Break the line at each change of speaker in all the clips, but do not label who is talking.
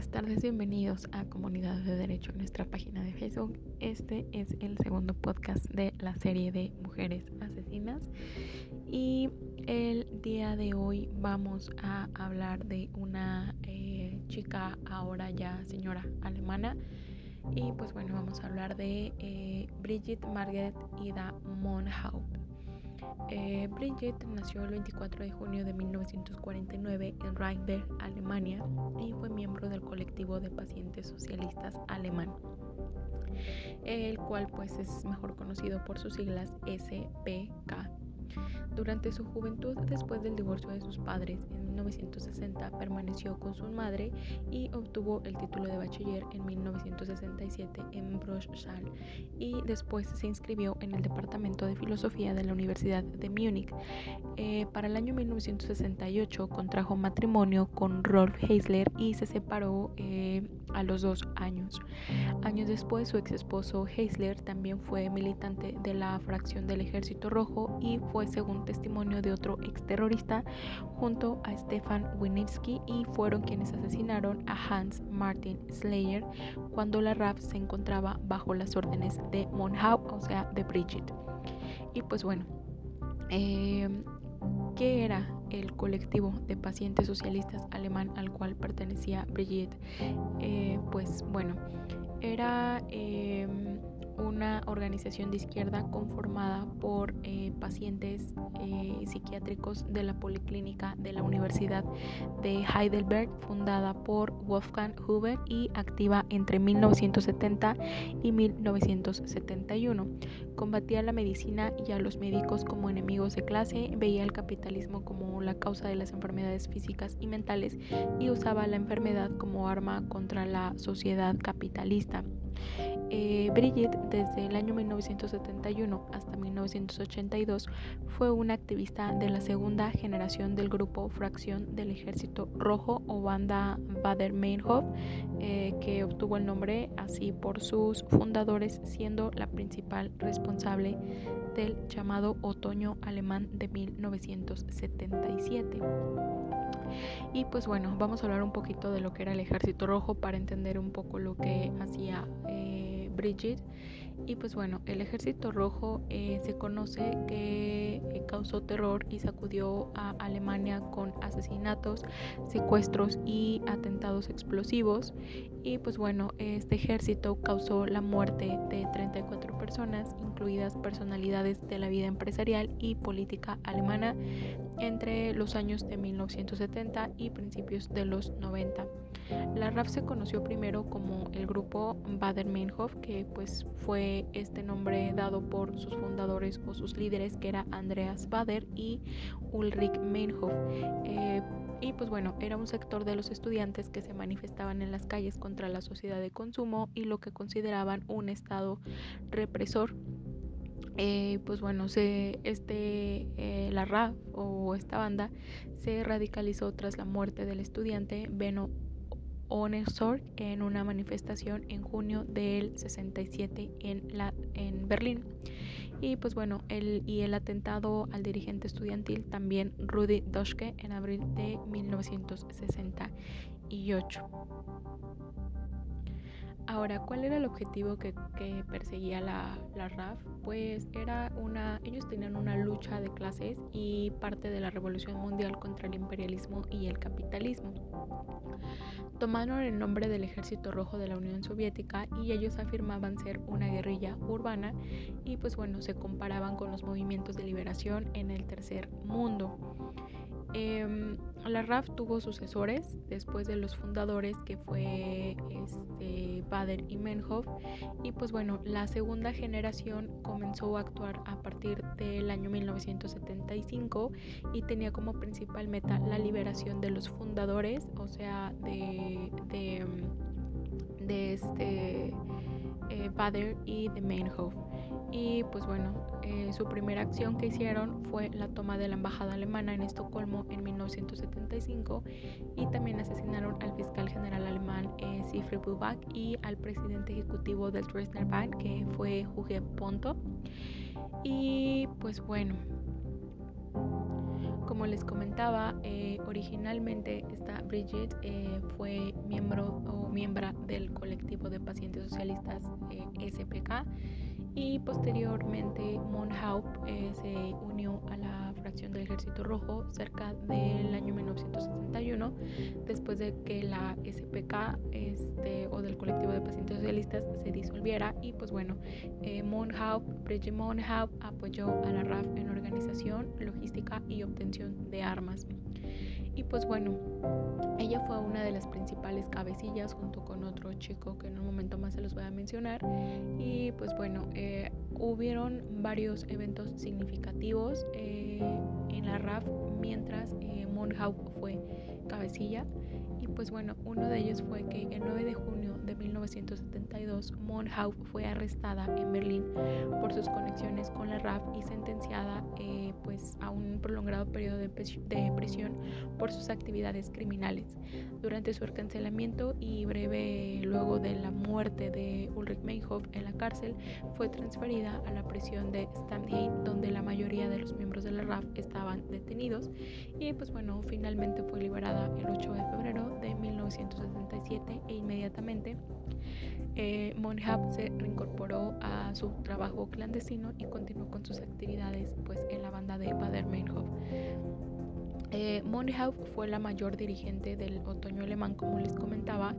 buenas tardes, bienvenidos a Comunidad de Derecho en nuestra página de Facebook. Este es el segundo podcast de la serie de Mujeres Asesinas y el día de hoy vamos a hablar de una eh, chica ahora ya señora alemana y pues bueno vamos a hablar de eh, Brigitte Margaret Ida Monhaupt. Eh, Brigitte nació el 24 de junio de 1949 en Rheinberg, Alemania, y fue miembro del colectivo de pacientes socialistas alemán, el cual pues es mejor conocido por sus siglas SPK. Durante su juventud, después del divorcio de sus padres en 1960, permaneció con su madre y obtuvo el título de bachiller en 1967 en Bruchsal y después se inscribió en el Departamento de Filosofía de la Universidad de Múnich. Eh, para el año 1968 contrajo matrimonio con Rolf Heisler y se separó eh, a los dos años. Años después, su ex esposo Heisler también fue militante de la fracción del Ejército Rojo y fue, según testimonio de otro exterrorista, junto a Stefan Winitsky y fueron quienes asesinaron a Hans Martin Slayer cuando la RAF se encontraba bajo las órdenes de Monhau, o sea, de Brigitte. Y pues bueno, eh, ¿qué era el colectivo de pacientes socialistas alemán al cual pertenecía Brigitte? Eh, pues bueno, era em, una organización de izquierda conformada por eh, pacientes eh, psiquiátricos de la Policlínica de la Universidad de Heidelberg, fundada por Wolfgang Huber y activa entre 1970 y 1971. Combatía la medicina y a los médicos como enemigos de clase, veía el capitalismo como la causa de las enfermedades físicas y mentales y usaba la enfermedad como arma contra la sociedad capitalista. Eh, Brigitte, desde el año 1971 hasta 1982, fue una activista de la segunda generación del grupo Fracción del Ejército Rojo o banda Bader-Meinhof, eh, que obtuvo el nombre así por sus fundadores, siendo la principal responsable del llamado Otoño Alemán de 1977. Y pues bueno, vamos a hablar un poquito de lo que era el Ejército Rojo para entender un poco lo que hacía eh, Brigitte y pues bueno, el ejército rojo eh, se conoce que eh, causó terror y sacudió a Alemania con asesinatos, secuestros y atentados explosivos. Y pues bueno, este ejército causó la muerte de 34 personas, incluidas personalidades de la vida empresarial y política alemana entre los años de 1970 y principios de los 90. La RAF se conoció primero como el grupo Bader-Meinhof, que pues fue este nombre dado por sus fundadores o sus líderes, que era Andreas Bader y Ulrich Meinhof. Eh, y pues bueno, era un sector de los estudiantes que se manifestaban en las calles contra la sociedad de consumo y lo que consideraban un estado represor. Eh, pues bueno, se, este, eh, la RAF o esta banda se radicalizó tras la muerte del estudiante Beno Onersor en una manifestación en junio del 67 en, Berlín. Y pues bueno, el, y el atentado al dirigente estudiantil también Rudi Doschke en abril de 1968. Ahora, ¿cuál era el objetivo que, perseguía la, la, RAF? Pues era una, ellos tenían una lucha de clases y parte de la revolución mundial contra el imperialismo y el capitalismo. Tomaron el nombre del Ejército Rojo de la Unión Soviética y ellos afirmaban ser una guerrilla urbana y pues bueno, se comparaban con los movimientos de liberación en el tercer mundo. Em, la RAF tuvo sucesores después de los fundadores que fue este, Bader y Menhoff. Y pues bueno la segunda generación comenzó a actuar a partir del año 1975 y tenía como principal meta la liberación de los fundadores o sea de, de este eh, Bader y de Meinhof y pues bueno, eh, su primera acción que hicieron fue la toma de la embajada alemana en Estocolmo en 1975 y también asesinaron al fiscal general alemán eh, Siegfried Buback y al presidente ejecutivo del Dresdner Bank que fue Hugo Ponto. Y pues bueno, como les comentaba, eh, originalmente esta Bridget eh, fue miembro o miembro del colectivo de pacientes socialistas SPK y posteriormente Monhaup se unió a la fracción del Ejército Rojo cerca del año 1971 después de que la SPK este, o del colectivo de pacientes socialistas se disolviera y pues bueno, eh, Monhaup, Bridget Monhaup apoyó a la RAF en organización, logística y obtención de armas. Y pues bueno, ella fue una de las principales cabecillas junto con otro chico que en un momento más se los voy a mencionar. Y eh, hubieron varios eventos significativos eh, en la RAF mientras eh, fue cabecilla. Pues bueno, uno de ellos fue que el 9 de junio de 1972 Monhauf fue arrestada en Berlín por sus conexiones con la RAF y sentenciada eh, pues a un prolongado periodo de, prisión por sus actividades criminales. Durante su encarcelamiento y breve luego de la muerte de Ulrich Meinhof en la cárcel, fue transferida a la prisión de Stamheim, donde la mayoría de los miembros de la RAF estaban detenidos. Y pues bueno, finalmente fue liberada el 8 de febrero de 1977 e inmediatamente eh, se reincorporó a su trabajo clandestino y continuó con sus actividades pues, en la banda de Bader-Meinhof. Eh, fue la mayor dirigente del otoño alemán, como les comentaba,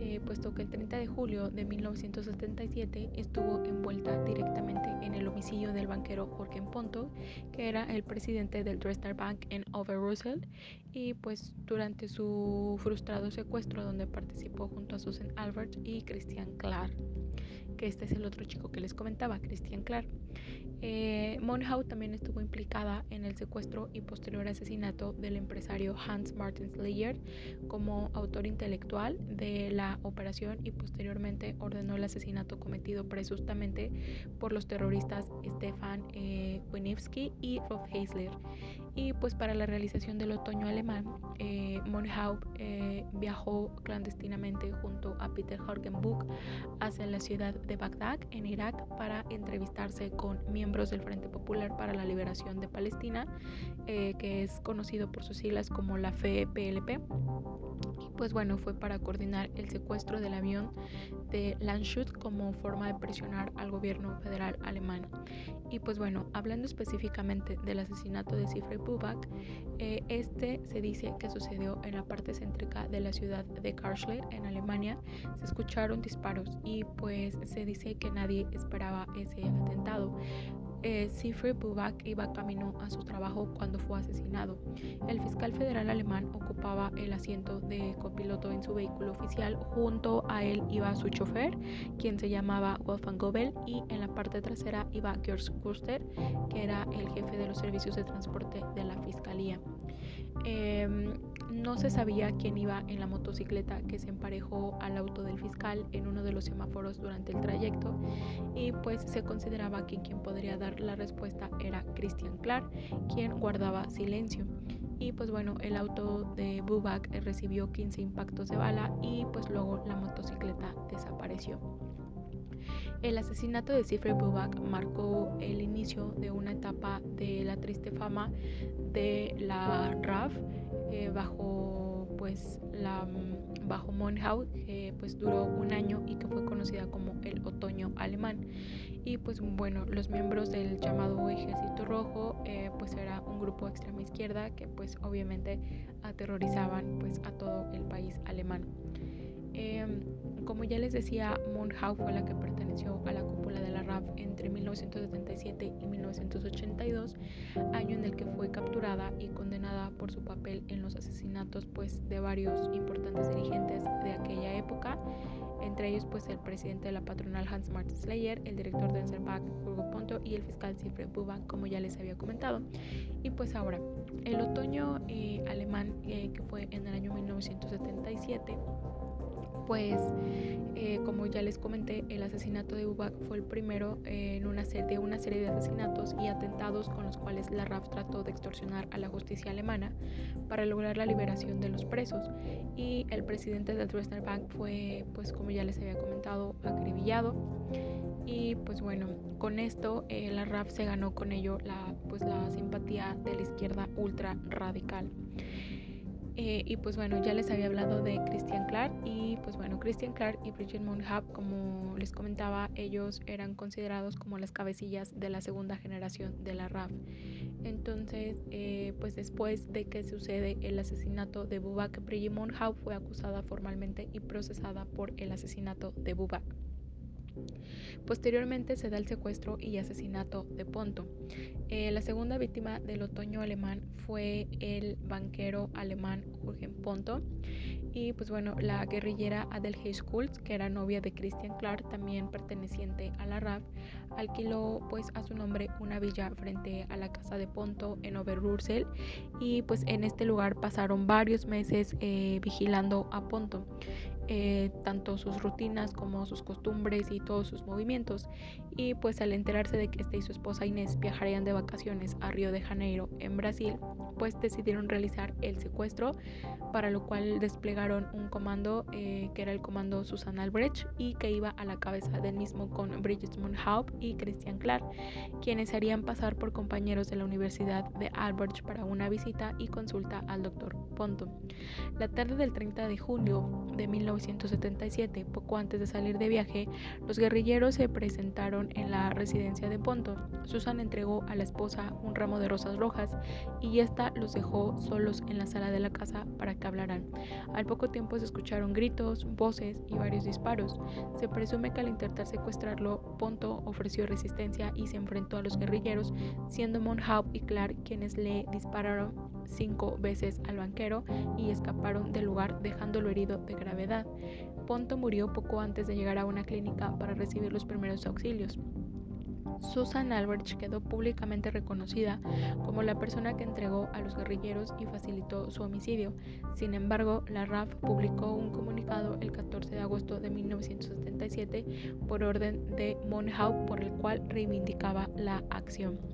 eh, puesto que el 30 de julio de 1977 estuvo envuelta directamente en el homicidio del banquero Jorge Ponto, que era el presidente del Dresdner Bank en Overrussel, y pues durante su frustrado secuestro donde participó junto a Susan Albert y Christian Clark que este es el otro chico que les comentaba, Christian Clark. Eh, también estuvo implicada en el secuestro y posterior asesinato del empresario Hans Martin Slayer como autor intelectual de la operación y posteriormente ordenó el asesinato cometido presuntamente por los terroristas Stefan eh, y Rolf Heisler. Y pues para la realización del otoño alemán, eh, eh, viajó clandestinamente junto a Peter Buch hacia la ciudad de Bagdad, en Irak, para entrevistarse con miembros del Frente Popular para la Liberación de Palestina, eh, que es conocido por sus siglas como la FEPLP. Pues bueno, fue para coordinar el secuestro del avión de Landshut como forma de presionar al gobierno federal alemán. Y pues bueno, hablando específicamente del asesinato de Cifre Bubak, eh, este se dice que sucedió en la parte céntrica de la ciudad de Karlsruhe, en Alemania. Se escucharon disparos y pues se dice que nadie esperaba ese atentado eh, Bubak iba camino a su trabajo cuando fue asesinado. El fiscal federal alemán ocupaba el asiento de copiloto en su vehículo oficial. Junto a él iba su chofer, quien se llamaba Wolfgang Gobel, y en la parte trasera iba Gers Kuster, que era el jefe de los servicios de transporte de la fiscalía. Em, no se sabía quién iba en la motocicleta que se emparejó al auto del fiscal en uno de los semáforos durante el trayecto y pues se consideraba que quien podría dar la respuesta era Christian Clark, quien guardaba silencio. Y pues bueno, el auto de Bubak recibió 15 impactos de bala y pues luego la motocicleta desapareció. El asesinato de Cifre Bubak marcó el inicio de una etapa de la triste fama de la RAF eh, bajo pues mm, bajo que pues duró un año y que fue conocida como el otoño alemán. Y pues bueno los miembros del llamado ejército rojo eh, pues era un grupo extrema izquierda que pues obviamente aterrorizaban pues a todo el país alemán Em, como ya les decía, Monhau fue la que perteneció a la cúpula de la RAF entre 1977 y 1982, año en el que fue capturada y condenada por su papel en los asesinatos pues, de varios importantes dirigentes de aquella época, entre ellos pues el presidente de la patronal Hans Martin Slayer, el director de Enzerbach Hugo Ponto y el fiscal Siegfried Buba, como ya les había comentado. Y pues ahora, el otoño eh, alemán eh, que fue en el año 1977 pues eh, como ya les comenté, el asesinato de Ubak fue el primero en una serie, de una serie de asesinatos y atentados con los cuales la RAF trató de extorsionar a la justicia alemana para lograr la liberación de los presos. Y el presidente del Dresdner Bank fue, pues como ya les había comentado, acribillado. y pues bueno, con esto eh, la RAF se ganó con ello la, pues, la simpatía de la izquierda ultra radical. Eh, y pues bueno, ya les había hablado de Christian Clark y pues bueno, Christian Clark y Bridget Monhab, como les comentaba, ellos eran considerados como las cabecillas de la segunda generación de la RAF. Entonces, eh, pues después de que sucede el asesinato de Bubak, Bridget Monhab fue acusada formalmente y procesada por el asesinato de Bubak. Posteriormente se da el secuestro y asesinato de Ponto. Eh, la segunda víctima del otoño alemán fue el banquero alemán Jürgen Ponto. Y pues bueno, la guerrillera Adel Schultz, que era novia de Christian Clark, también perteneciente a la RAF, alquiló pues a su nombre una villa frente a la casa de Ponto en Oberursel y pues en este lugar pasaron varios meses eh, vigilando a Ponto. Eh, tanto sus rutinas como sus costumbres y todos sus movimientos. Y pues al enterarse de que este y su esposa Inés viajarían de vacaciones a Río de Janeiro, en Brasil, pues decidieron realizar el secuestro, para lo cual desplegaron un comando eh, que era el comando Susan Albrecht y que iba a la cabeza del mismo con Bridget Monhaupt y Christian Clark, quienes harían pasar por compañeros de la Universidad de Albrecht para una visita y consulta al doctor Ponto. La tarde del 30 de junio de 19 1977, poco antes de salir de viaje, los guerrilleros se presentaron en la residencia de Ponto. Susan entregó a la esposa un ramo de rosas rojas y ésta los dejó solos en la sala de la casa para que hablaran. Al poco tiempo se escucharon gritos, voces y varios disparos. Se presume que al intentar secuestrarlo, Ponto ofreció resistencia y se enfrentó a los guerrilleros, siendo Monhaup y Clark quienes le dispararon cinco veces al banquero y escaparon del lugar dejándolo herido de gravedad. Ponto murió poco antes de llegar a una clínica para recibir los primeros auxilios. Susan Albrecht quedó públicamente reconocida como la persona que entregó a los guerrilleros y facilitó su homicidio. Sin embargo, la RAF publicó un comunicado el 14 de agosto de 1977 por orden de Monhau por el cual reivindicaba la acción.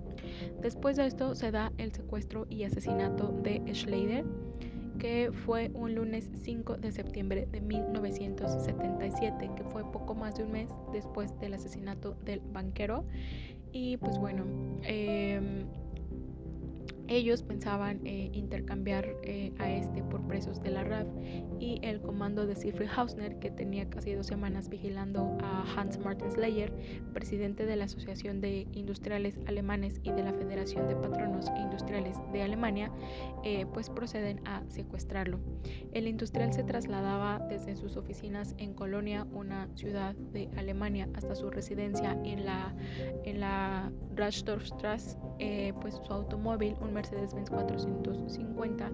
Después de esto se da el secuestro y asesinato de Schleider que fue un lunes 5 de septiembre de 1977, que fue poco más de un mes después del asesinato del banquero. Y pues bueno, eh, ellos pensaban eh, intercambiar eh, a este por presos de la RAF y el comando de Siegfried Hausner, que tenía casi dos semanas vigilando a Hans Martin Slayer, presidente de la Asociación de Industriales Alemanes y de la Federación de Patronos Industriales de Alemania, eh, pues proceden a secuestrarlo. El industrial se trasladaba desde sus oficinas en Colonia, una ciudad de Alemania, hasta su residencia en la, en la pues su automóvil, un Mercedes-Benz 450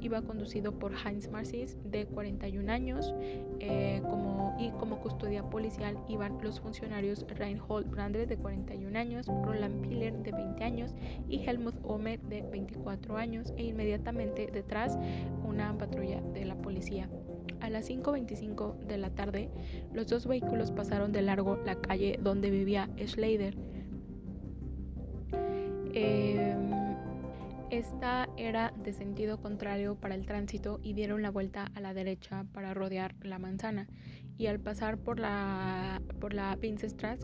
iba conducido por Heinz Marcis de 41 años eh, como, y como custodia policial iban los funcionarios Reinhold Brandre de 41 años, Roland Piller de 20 años y Helmut Omer de 24 años e inmediatamente detrás una patrulla de la policía. A las 5.25 de la tarde, los dos vehículos pasaron de largo la calle donde vivía Schleider. Eh, esta era de sentido contrario para el tránsito y dieron la vuelta a la derecha para rodear la manzana. Y al pasar por la, por la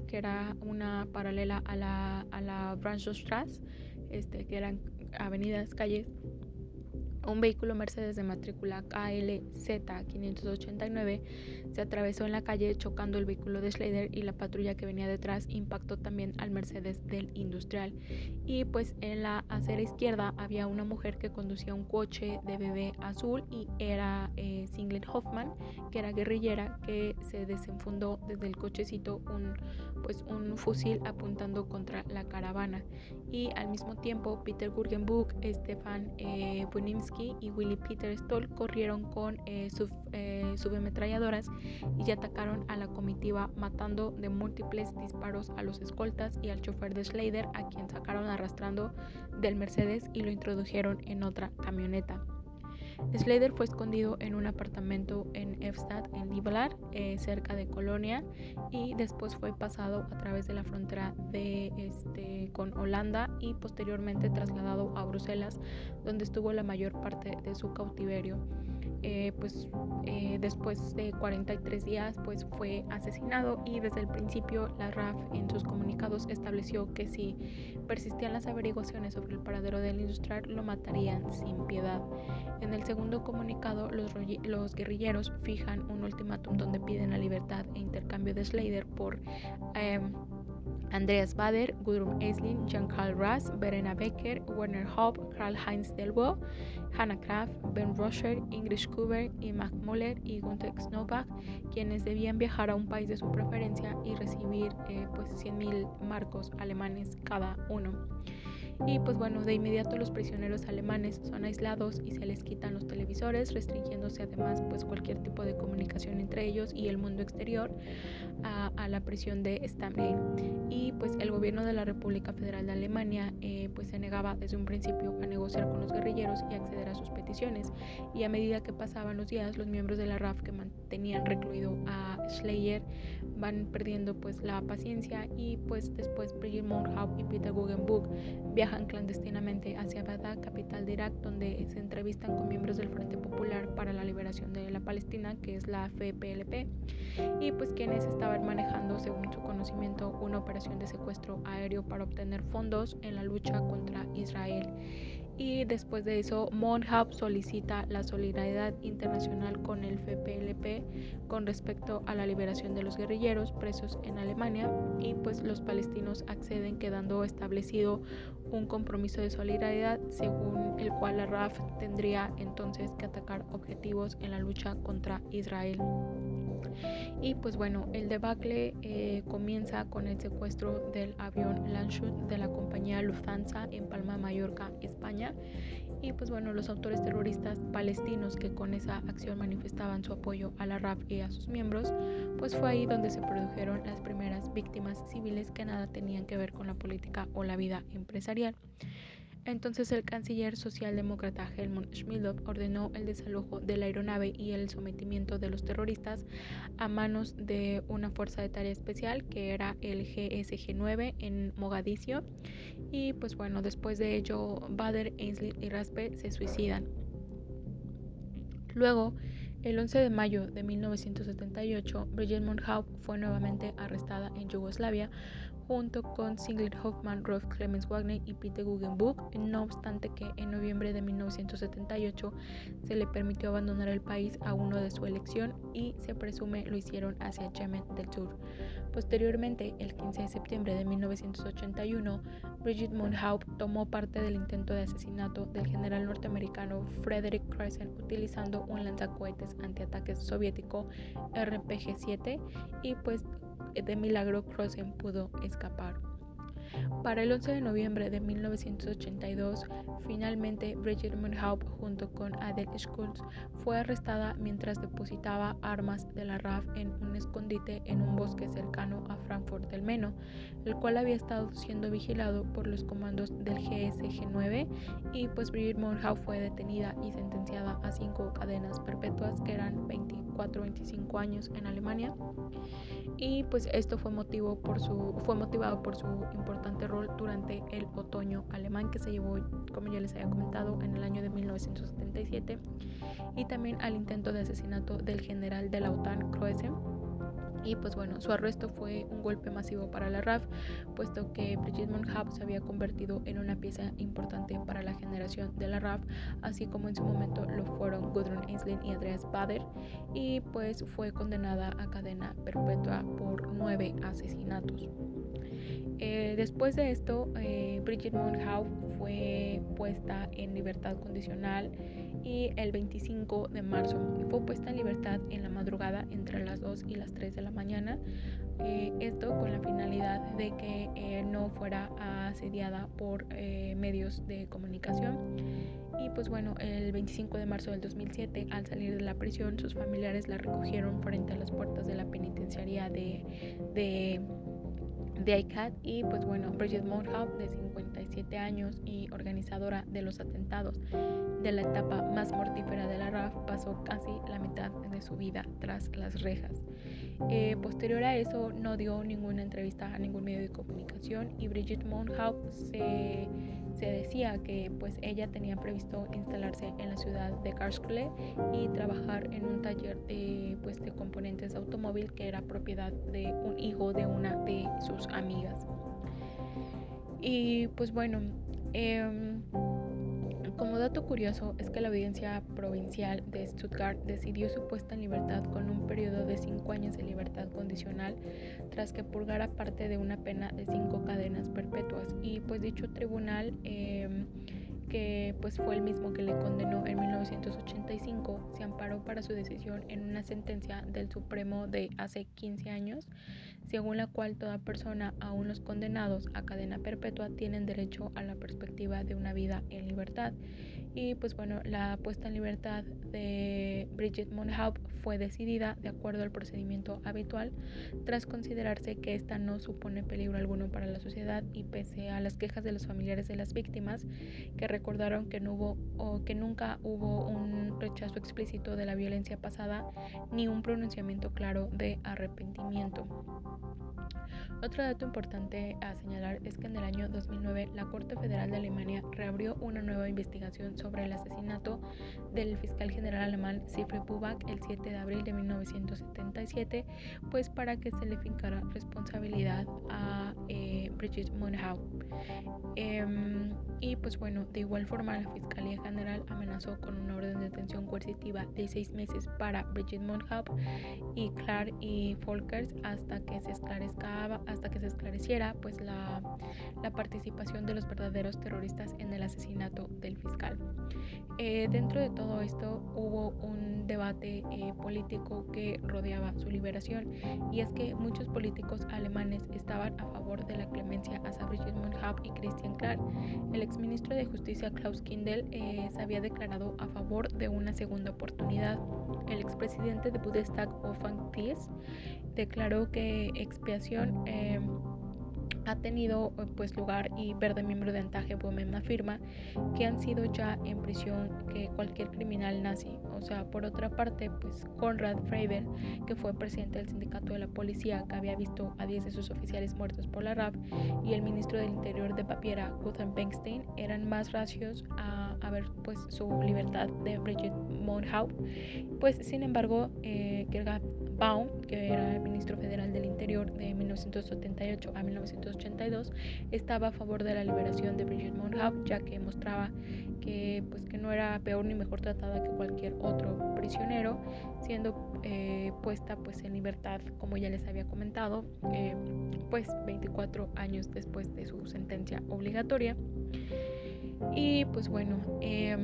que era una paralela a la, a la este, que eran avenidas, calles, un vehículo Mercedes de matrícula KLZ 589 se atravesó en la calle chocando el vehículo de Schleider y la patrulla que venía detrás impactó también al Mercedes del industrial. Y pues en la acera izquierda había una mujer que conducía un coche de bebé azul y era eh, Singlet Hoffman, que era guerrillera, que se desenfundó desde el cochecito un, pues, un fusil apuntando contra la caravana. Y al mismo tiempo Peter Gurgenbuch, Stefan eh, y Willy Peter Stoll corrieron con eh, eh, subametralladoras y atacaron a la comitiva matando de múltiples disparos a los escoltas y al chofer de Schleider a quien sacaron arrastrando del Mercedes y lo introdujeron en otra camioneta. Slater fue escondido en un apartamento en Efstad, en Libelar, eh, cerca de Colonia, y después fue pasado a través de la frontera de, este, con Holanda y posteriormente trasladado a Bruselas, donde estuvo la mayor parte de su cautiverio. Eh, pues eh, después de 43 días pues fue asesinado y desde el principio la RAF en sus comunicados estableció que si persistían las averiguaciones sobre el paradero del industrial lo matarían sin piedad. En el segundo comunicado los, los guerrilleros fijan un ultimátum donde piden la libertad e intercambio de Slater por em, Andreas Bader, Gudrun Eislin, Jean-Carl Rass, Verena Becker, Werner Hopp, Karl-Heinz Delbo, Hannah Kraft, Ben Roscher, Ingrid Kuber y Mac Moller y Gunther Snowbach, quienes debían viajar a un país de su preferencia y recibir eh, pues 100.000 marcos alemanes cada uno. Y pues bueno, de inmediato los prisioneros alemanes son aislados y se les quitan los televisores, restringiéndose además pues cualquier tipo de comunicación entre ellos y el mundo exterior a, la prisión de Stamheim. Y pues el gobierno de la República Federal de Alemania eh, pues se negaba desde un principio a negociar con los guerrilleros y acceder a sus peticiones. Y a medida que pasaban los días, los miembros de la RAF que mantenían recluido a Schleyer van perdiendo pues la paciencia y pues después Brigitte Monhaupt y Peter Guggenbuch viajan clandestinamente hacia Bagdad, capital de Irak, donde se entrevistan con miembros del Frente Popular para la Liberación de la Palestina, que es la FPLP, y pues quienes estaban manejando, según su conocimiento, una operación de secuestro aéreo para obtener fondos en la lucha contra Israel y después de eso Monhab solicita la solidaridad internacional con el FPLP con respecto a la liberación de los guerrilleros presos en Alemania y pues los palestinos acceden quedando establecido un compromiso de solidaridad según el cual la RAF tendría entonces que atacar objetivos en la lucha contra Israel. Y pues bueno, el debacle eh, comienza con el secuestro del avión Landshut de la compañía Lufthansa en Palma, Mallorca, España. Y pues bueno, los autores terroristas palestinos que con esa acción manifestaban su apoyo a la RAF y a sus miembros, pues fue ahí donde se produjeron las primeras víctimas civiles que nada tenían que ver con la política o la vida empresarial. Entonces el canciller socialdemócrata Helmut Schmidl ordenó el desalojo de la aeronave y el sometimiento de los terroristas a manos de una fuerza de tarea especial que era el GSG-9 en Mogadiscio. Y pues bueno, después de ello, Bader, Ainsley y Raspe se suicidan. Luego, el 11 de mayo de 1978, Bridget Monhaupt fue nuevamente arrestada en Yugoslavia junto con Sigrid Hoffman, Rolf Clemens Wagner y Peter Guggenbuch, no obstante que en noviembre de 1978 se le permitió abandonar el país a uno de su elección y se presume lo hicieron hacia Yemen del Sur. Posteriormente, el 15 de septiembre de 1981, Bridget Monhaupt tomó parte del intento de asesinato del general norteamericano Frederick Crescent utilizando un lanzacohetes antiataques soviético RPG-7 y pues de milagro Crossen pudo escapar. Para el 11 de noviembre de 1982, finalmente Bridget Monhaupt junto con Adele Schultz fue arrestada mientras depositaba armas de la RAF en un escondite en un bosque cercano a Frankfurt del Meno, el cual había estado siendo vigilado por los comandos del GSG-9 y pues Bridget Monhaupt fue detenida y sentenciada a cinco cadenas perpetuas que eran 24-25 años en Alemania. Y pues esto fue, motivo por su, fue motivado por su importante rol durante el otoño alemán que se llevó, como ya les había comentado, en el año de 1977 y también al intento de asesinato del general de la OTAN, Croesen y pues bueno, su arresto fue un golpe masivo para la RAF, puesto que Brigitte Monhab se había convertido en una pieza importante para la generación de la RAF, así como en su momento lo fueron Gudrun Eislin y Andreas Bader, y pues fue condenada a cadena perpetua por nueve asesinatos. Eh, después de esto, eh, Monhau fue puesta en libertad condicional y el 25 de marzo fue puesta en libertad en la madrugada entre las 2 y las 3 de la mañana. Eh, esto con la finalidad de que no fuera asediada por medios de comunicación. Y pues bueno, el 25 de marzo del 2007, al salir de la prisión, sus familiares la recogieron frente a las puertas de la penitenciaría de, de de ICAT y pues bueno, Bridget Monhaupt de 57 años y organizadora de los atentados de la etapa más mortífera de la RAF pasó casi la mitad de su vida tras las rejas. Eh, posterior a eso no dio ninguna entrevista a ningún medio de comunicación y Bridget Monhaupt se se decía que pues ella tenía previsto instalarse en la ciudad de Karlsruhe y trabajar en un taller de pues de componentes de automóvil que era propiedad de un hijo de una de sus amigas. Y pues bueno, eh, como dato curioso es que la audiencia provincial de Stuttgart decidió su puesta en libertad con un periodo de cinco años de libertad condicional tras que purgara parte de una pena de cinco cadenas perpetuas. Y pues dicho tribunal em, pues fue el mismo que le condenó en 1985 se amparó para su decisión en una sentencia del Supremo de hace 15 años según la cual toda persona, aun los condenados a cadena perpetua, tienen derecho a la perspectiva de una vida en libertad. Y pues bueno, la puesta en libertad de Bridget Monhaupt fue decidida de acuerdo al procedimiento habitual, tras considerarse que esta no supone peligro alguno para la sociedad y pese a las quejas de los familiares de las víctimas, que recordaron que no hubo o que nunca hubo un rechazo explícito de la violencia pasada ni un pronunciamiento claro de arrepentimiento. Otro dato importante a señalar es que en el año 2009 la Corte Federal de Alemania reabrió una nueva investigación sobre el asesinato del fiscal general alemán Siegfried Buback el 7 de abril de 1977, pues para que se le fincara responsabilidad a eh, Monhaupt. Em, y pues bueno, de igual forma la Fiscalía General amenazó con una orden de detención coercitiva de seis meses para Brigitte Monhaupt y Clark y Folkers hasta que se esclarezca hasta que se esclareciera pues la participación de los verdaderos terroristas en el asesinato del fiscal. Eh, dentro de todo esto hubo un debate eh, político que rodeaba su liberación y es que muchos políticos alemanes estaban a favor de la clemencia a Sabrina Monhaupt y Christian Clark. El exministro de Justicia Klaus Kindel eh, se había declarado a favor de una segunda oportunidad. El expresidente de Bundestag Wolfgang Thies declaró que expiación eh, ha tenido eh, pues lugar y Verde miembro de Antaje Women afirma que han sido ya en prisión que cualquier criminal nazi. O sea, por otra parte, pues Konrad Freiber, que fue presidente del sindicato de la policía, que había visto a 10 de sus oficiales muertos por la RAF, y el ministro del Interior de Baviera, Guthan Bengstein, eran más racios a, a ver pues su libertad de Bridget Monhaupt. Pues sin embargo, eh, Gerhard Baum, que era el ministro federal del Interior de 1978 a 1982, estaba a favor de la liberación de Bridget Monhaupt, ya que mostraba que, pues, que no era peor ni mejor tratada que cualquier otro prisionero, siendo eh, puesta pues, en libertad, como ya les había comentado, eh, pues 24 años después de su sentencia obligatoria. Y pues bueno, eh,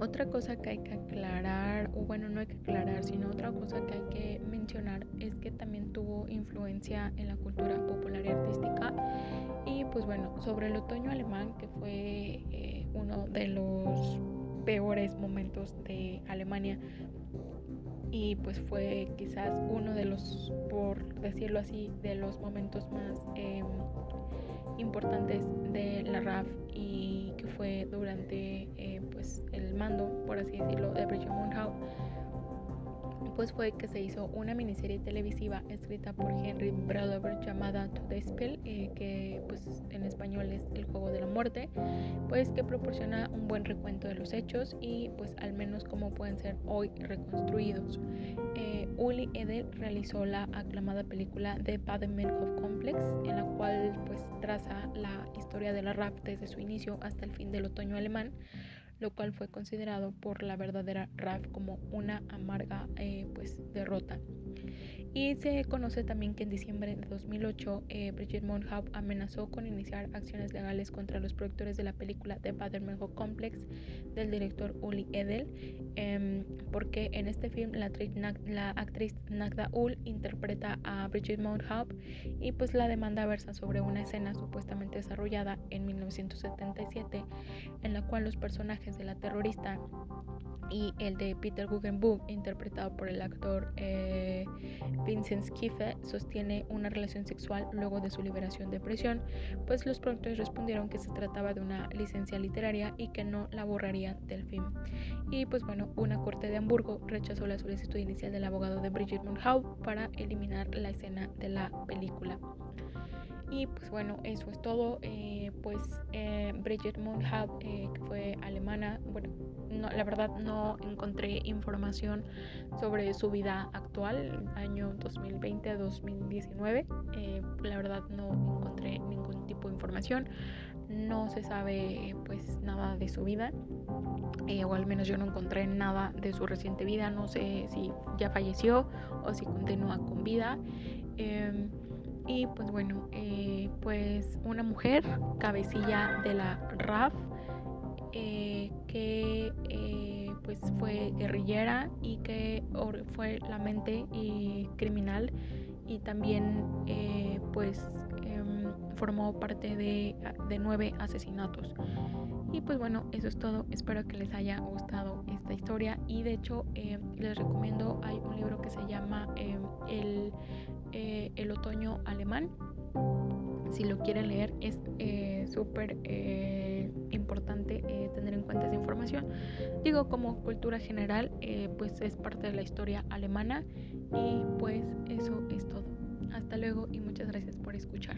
otra cosa que hay que aclarar, o bueno, no hay que aclarar, sino otra cosa que hay que mencionar es que también tuvo influencia en la cultura popular y artística. Y pues bueno, sobre el otoño alemán, que fue eh, uno de los peores momentos de Alemania y pues fue quizás uno de los, por decirlo así, de los momentos más eh, importantes de la RAF y que fue durante eh, pues el mando, por así decirlo, de Bridget Monhaupt pues fue que se hizo una miniserie televisiva escrita por Henry Brodover llamada To the Spell, eh, que pues en español es El Juego de la Muerte, pues que proporciona un buen recuento de los hechos y pues al menos cómo pueden ser hoy reconstruidos. Eh, Uli Edel realizó la aclamada película The Baden-Meinhof Complex, en la cual pues traza la historia de la rap desde su inicio hasta el fin del otoño alemán lo cual fue considerado por la verdadera RAF como una amarga eh, pues, derrota. Y se conoce también que en diciembre de 2008 eh, Bridget Monhaupt amenazó con iniciar acciones legales contra los productores de la película The Baden-Meinhof Complex del director Uli Edel, em, porque en este film la actriz, la Nagda Ul interpreta a Bridget Monhaupt y pues la demanda versa sobre una escena supuestamente desarrollada en 1977 en la cual los personajes de la terrorista y el de Peter Guggenbuch, interpretado por el actor eh, Vincent Schiffer, sostiene una relación sexual luego de su liberación de prisión, pues los productores respondieron que se trataba de una licencia literaria y que no la borrarían del film. Y pues bueno, una corte de Hamburgo rechazó la solicitud inicial del abogado de Bridget Monhaupt para eliminar la escena de la película. Y pues bueno, eso es todo. Eh, pues eh, Bridget Mundhab, eh, que fue alemana, bueno, no, la verdad no encontré información sobre su vida actual, año 2020 a 2019. la verdad no encontré ningún tipo de información. No se sabe pues nada de su vida. o al menos yo no encontré nada de su reciente vida. No sé si ya falleció o si continúa con vida. Em, y pues bueno, eh, pues una mujer, cabecilla de la RAF, eh, que eh, pues fue guerrillera y que fue la mente criminal y también pues em, formó parte de, de nueve asesinatos. Y pues bueno, eso es todo. Espero que les haya gustado esta historia. Y de hecho, les recomiendo, hay un libro que se llama em, El eh, el otoño alemán. Si lo quieren leer es eh, súper eh, importante tener en cuenta esa información. Digo, como cultura general, pues es parte de la historia alemana y pues eso es todo. Hasta luego y muchas gracias por escuchar.